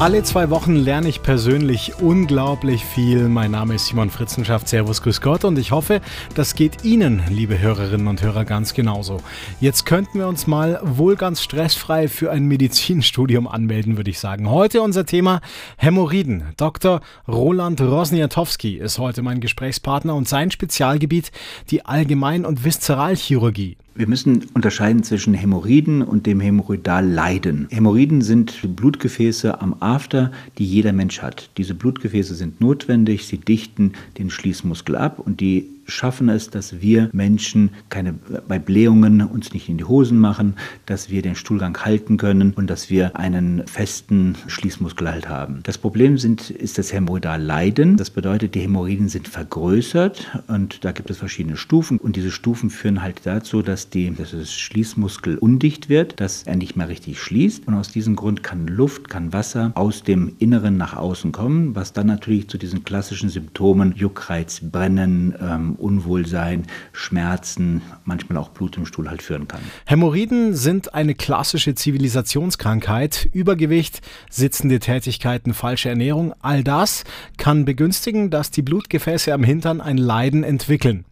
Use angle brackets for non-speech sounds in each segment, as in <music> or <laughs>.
Alle zwei Wochen lerne ich persönlich unglaublich viel. Mein Name ist Simon Fritzenschaft. Servus, Grüß Gott und ich hoffe, das geht Ihnen, liebe Hörerinnen und Hörer, ganz genauso. Jetzt könnten wir uns mal wohl ganz stressfrei für ein Medizinstudium anmelden, würde ich sagen. Heute unser Thema Hämorrhoiden. Dr. Roland Rosniatowski ist heute mein Gesprächspartner und sein Spezialgebiet die Allgemein- und Viszeralchirurgie. Wir müssen unterscheiden zwischen Hämorrhoiden und dem Hämorrhoidalleiden. Hämorrhoiden sind Blutgefäße am After, die jeder Mensch hat. Diese Blutgefäße sind notwendig, sie dichten den Schließmuskel ab und die schaffen es, dass wir Menschen keine, bei Blähungen uns nicht in die Hosen machen, dass wir den Stuhlgang halten können und dass wir einen festen Schließmuskel halt haben. Das Problem sind, ist das Hämorrhoidalleiden. Das bedeutet, die Hämorrhoiden sind vergrößert und da gibt es verschiedene Stufen und diese Stufen führen halt dazu, dass, die, dass das Schließmuskel undicht wird, dass er nicht mehr richtig schließt und aus diesem Grund kann Luft, kann Wasser aus dem Inneren nach außen kommen, was dann natürlich zu diesen klassischen Symptomen Juckreiz, Brennen, ähm, Unwohlsein, Schmerzen, manchmal auch Blut im Stuhl halt führen kann. Hämorrhoiden sind eine klassische Zivilisationskrankheit. Übergewicht, sitzende Tätigkeiten, falsche Ernährung, all das kann begünstigen, dass die Blutgefäße am Hintern ein Leiden entwickeln.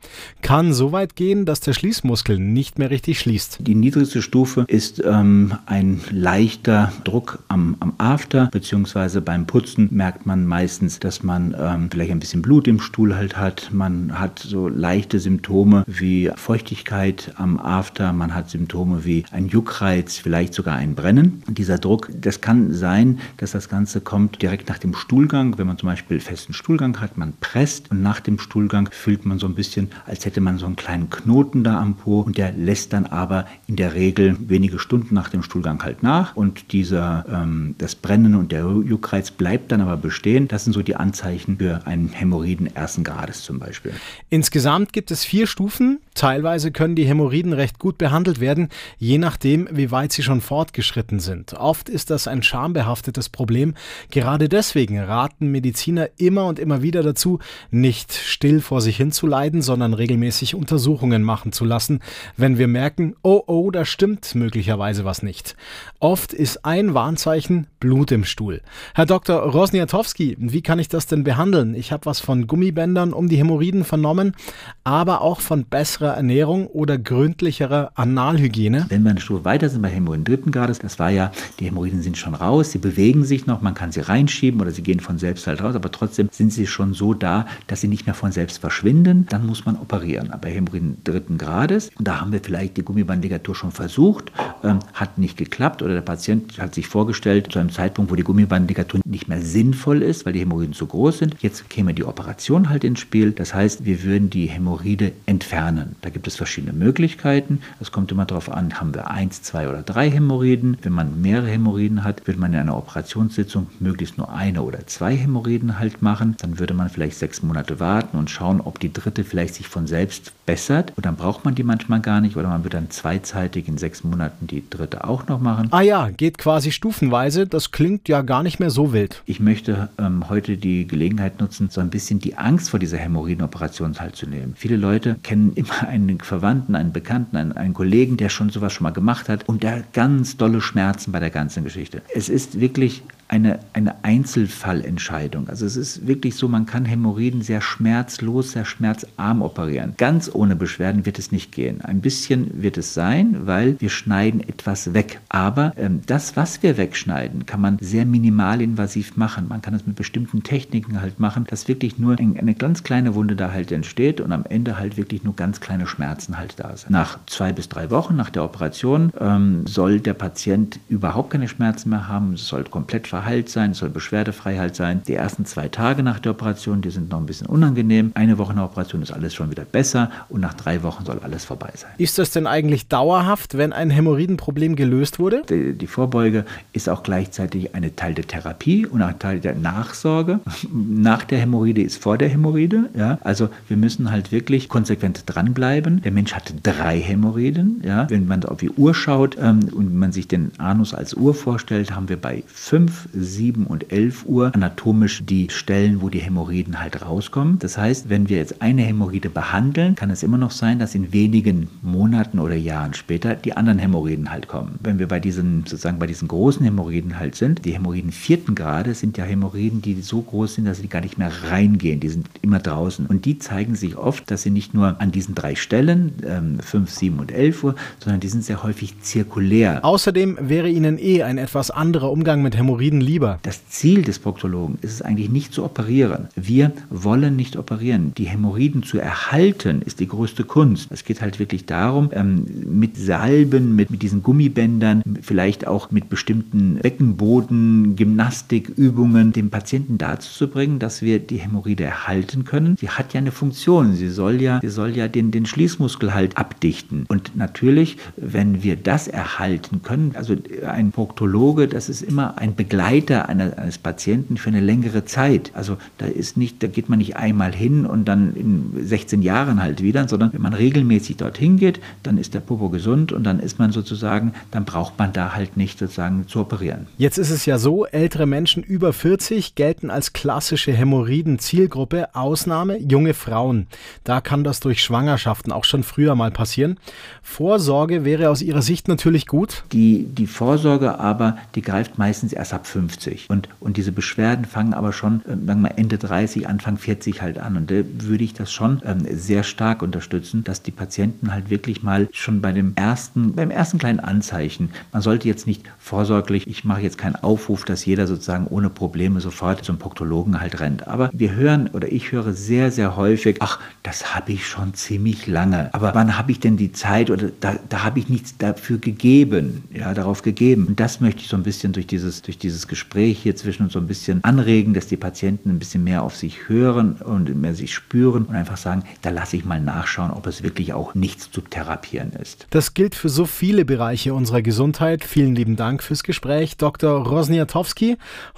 Kann so weit gehen, dass der Schließmuskel nicht mehr richtig schließt. Die niedrigste Stufe ist ähm, ein leichter Druck am, am After, beziehungsweise beim Putzen merkt man meistens, dass man ähm, vielleicht ein bisschen Blut im Stuhl halt hat. Man hat so leichte Symptome wie Feuchtigkeit am After, man hat Symptome wie ein Juckreiz, vielleicht sogar ein Brennen. Dieser Druck, das kann sein, dass das Ganze kommt direkt nach dem Stuhlgang. Wenn man zum Beispiel festen Stuhlgang hat, man presst und nach dem Stuhlgang fühlt man so ein bisschen, als hätte man so einen kleinen Knoten da am Po und der lässt dann aber in der Regel wenige Stunden nach dem Stuhlgang halt nach und dieser, ähm, das Brennen und der Juckreiz bleibt dann aber bestehen. Das sind so die Anzeichen für einen Hämorrhoiden ersten Grades zum Beispiel. In Insgesamt gibt es vier Stufen. Teilweise können die Hämorrhoiden recht gut behandelt werden, je nachdem, wie weit sie schon fortgeschritten sind. Oft ist das ein schambehaftetes Problem. Gerade deswegen raten Mediziner immer und immer wieder dazu, nicht still vor sich hinzuleiden, sondern regelmäßig Untersuchungen machen zu lassen, wenn wir merken, oh oh, da stimmt möglicherweise was nicht. Oft ist ein Warnzeichen Blut im Stuhl. Herr Dr. Rosniatowski, wie kann ich das denn behandeln? Ich habe was von Gummibändern um die Hämorrhoiden vernommen aber auch von besserer Ernährung oder gründlicherer Analhygiene. Wenn wir eine Stufe weiter sind bei Hämorrhoiden dritten Grades, das war ja, die Hämorrhoiden sind schon raus, sie bewegen sich noch, man kann sie reinschieben oder sie gehen von selbst halt raus, aber trotzdem sind sie schon so da, dass sie nicht mehr von selbst verschwinden, dann muss man operieren. Aber Hämorrhoiden dritten Grades, da haben wir vielleicht die Gummibandligatur schon versucht, ähm, hat nicht geklappt oder der Patient hat sich vorgestellt, zu einem Zeitpunkt, wo die Gummibandligatur nicht mehr sinnvoll ist, weil die Hämorrhoiden zu groß sind. Jetzt käme die Operation halt ins Spiel. Das heißt, wir würden würden die Hämorrhoide entfernen. Da gibt es verschiedene Möglichkeiten. Es kommt immer darauf an, haben wir eins, zwei oder drei Hämorrhoiden. Wenn man mehrere Hämorrhoiden hat, würde man in einer Operationssitzung möglichst nur eine oder zwei Hämorrhoiden halt machen. Dann würde man vielleicht sechs Monate warten und schauen, ob die dritte vielleicht sich von selbst bessert. Und dann braucht man die manchmal gar nicht oder man wird dann zweizeitig in sechs Monaten die dritte auch noch machen. Ah ja, geht quasi stufenweise. Das klingt ja gar nicht mehr so wild. Ich möchte ähm, heute die Gelegenheit nutzen, so ein bisschen die Angst vor dieser Hämorrhoidenoperation halt teilzunehmen. Viele Leute kennen immer <laughs> einen Verwandten, einen Bekannten, einen, einen Kollegen, der schon sowas schon mal gemacht hat und der ganz dolle Schmerzen bei der ganzen Geschichte. Es ist wirklich eine, eine Einzelfallentscheidung. Also es ist wirklich so, man kann Hämorrhoiden sehr schmerzlos, sehr schmerzarm operieren. Ganz ohne Beschwerden wird es nicht gehen. Ein bisschen wird es sein, weil wir schneiden etwas weg. Aber ähm, das, was wir wegschneiden, kann man sehr minimalinvasiv machen. Man kann es mit bestimmten Techniken halt machen, dass wirklich nur ein, eine ganz kleine Wunde da halt entsteht und am Ende halt wirklich nur ganz kleine Schmerzen halt da sind. Nach zwei bis drei Wochen nach der Operation ähm, soll der Patient überhaupt keine Schmerzen mehr haben. Soll komplett verheilt sein, es soll beschwerdefrei halt sein. Die ersten zwei Tage nach der Operation, die sind noch ein bisschen unangenehm. Eine Woche nach Operation ist alles schon wieder besser und nach drei Wochen soll alles vorbei sein. Ist das denn eigentlich dauerhaft, wenn ein Hämorrhoidenproblem gelöst wurde? Die, die Vorbeuge ist auch gleichzeitig eine Teil der Therapie und ein Teil der Nachsorge. <laughs> Nach der Hämorrhoide ist vor der Hämorrhoide. Ja? Also wir müssen halt wirklich konsequent dranbleiben. Der Mensch hat drei Hämorrhoiden. Ja? Wenn man auf die Uhr schaut ähm, und man sich den Anus als Uhr vorstellt, haben wir bei fünf 5, 7 und 11 Uhr anatomisch die Stellen, wo die Hämorrhoiden halt rauskommen. Das heißt, wenn wir jetzt eine Hämorrhoide behandeln, kann es immer noch sein, dass in wenigen Monaten oder Jahren später die anderen Hämorrhoiden halt kommen. Wenn wir bei diesen sozusagen bei diesen großen Hämorrhoiden halt sind, die Hämorrhoiden vierten Grades sind ja Hämorrhoiden, die so groß sind, dass sie gar nicht mehr reingehen. Die sind immer draußen und die zeigen sich oft, dass sie nicht nur an diesen drei Stellen, ähm, 5, 7 und 11 Uhr, sondern die sind sehr häufig zirkulär. Außerdem wäre Ihnen eh ein etwas anderer Umgang mit Hämorrhoiden lieber. Das Ziel des Proktologen ist es eigentlich nicht zu operieren. Wir wollen nicht operieren. Die Hämorrhoiden zu erhalten ist die größte Kunst. Es geht halt wirklich darum, ähm, mit Salben, mit, mit diesen Gummibändern, vielleicht auch mit bestimmten Beckenboden, Gymnastikübungen dem Patienten dazu zu bringen, dass wir die Hämorrhoide erhalten können. Sie hat ja eine Funktion. Sie soll ja, sie soll ja den, den Schließmuskel halt abdichten. Und natürlich, wenn wir das erhalten können, also ein Proktologe, das ist immer ein Begleiter eines Patienten für eine längere Zeit. Also da ist nicht, da geht man nicht einmal hin und dann in 16 Jahren halt wieder, sondern wenn man regelmäßig dorthin geht, dann ist der Popo gesund und dann ist man sozusagen, dann braucht man da halt nicht sozusagen zu operieren. Jetzt ist es ja so, ältere Menschen über 40 gelten als klassische Hämorrhoiden-Zielgruppe, Ausnahme junge Frauen. Da kann das durch Schwangerschaften auch schon früher mal passieren. Vorsorge wäre aus Ihrer Sicht natürlich gut. Die, die Vorsorge aber, die greift meistens erst ab 50. Und, und diese Beschwerden fangen aber schon, äh, sagen wir Ende 30, Anfang 40 halt an. Und da würde ich das schon ähm, sehr stark unterstützen, dass die Patienten halt wirklich mal schon bei dem ersten, beim ersten kleinen Anzeichen, man sollte jetzt nicht vorsorglich, ich mache jetzt keinen Aufruf, dass jeder sozusagen ohne Probleme sofort zum Proktologen halt rennt. Aber wir hören oder ich höre sehr, sehr häufig, ach, das habe ich schon ziemlich lange. Aber wann habe ich denn die Zeit oder da, da habe ich nichts dafür gegeben, ja, darauf gegeben. Und das möchte ich so ein bisschen durch dieses, durch Gespräch hier zwischen uns so ein bisschen anregen, dass die Patienten ein bisschen mehr auf sich hören und mehr sich spüren und einfach sagen, da lasse ich mal nachschauen, ob es wirklich auch nichts zu therapieren ist. Das gilt für so viele Bereiche unserer Gesundheit. Vielen lieben Dank fürs Gespräch, Dr. Rosniatowski.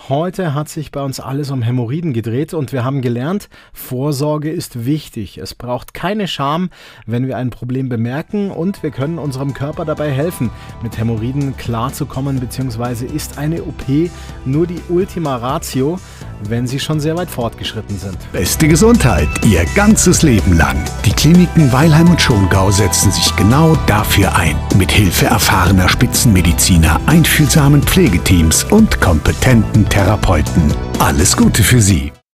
Heute hat sich bei uns alles um Hämorrhoiden gedreht und wir haben gelernt, Vorsorge ist wichtig. Es braucht keine Scham, wenn wir ein Problem bemerken und wir können unserem Körper dabei helfen, mit Hämorrhoiden klarzukommen, beziehungsweise ist eine OP nur die Ultima Ratio, wenn sie schon sehr weit fortgeschritten sind. Beste Gesundheit, ihr ganzes Leben lang. Die Kliniken Weilheim und Schongau setzen sich genau dafür ein. Mit Hilfe erfahrener Spitzenmediziner, einfühlsamen Pflegeteams und kompetenten Therapeuten. Alles Gute für Sie.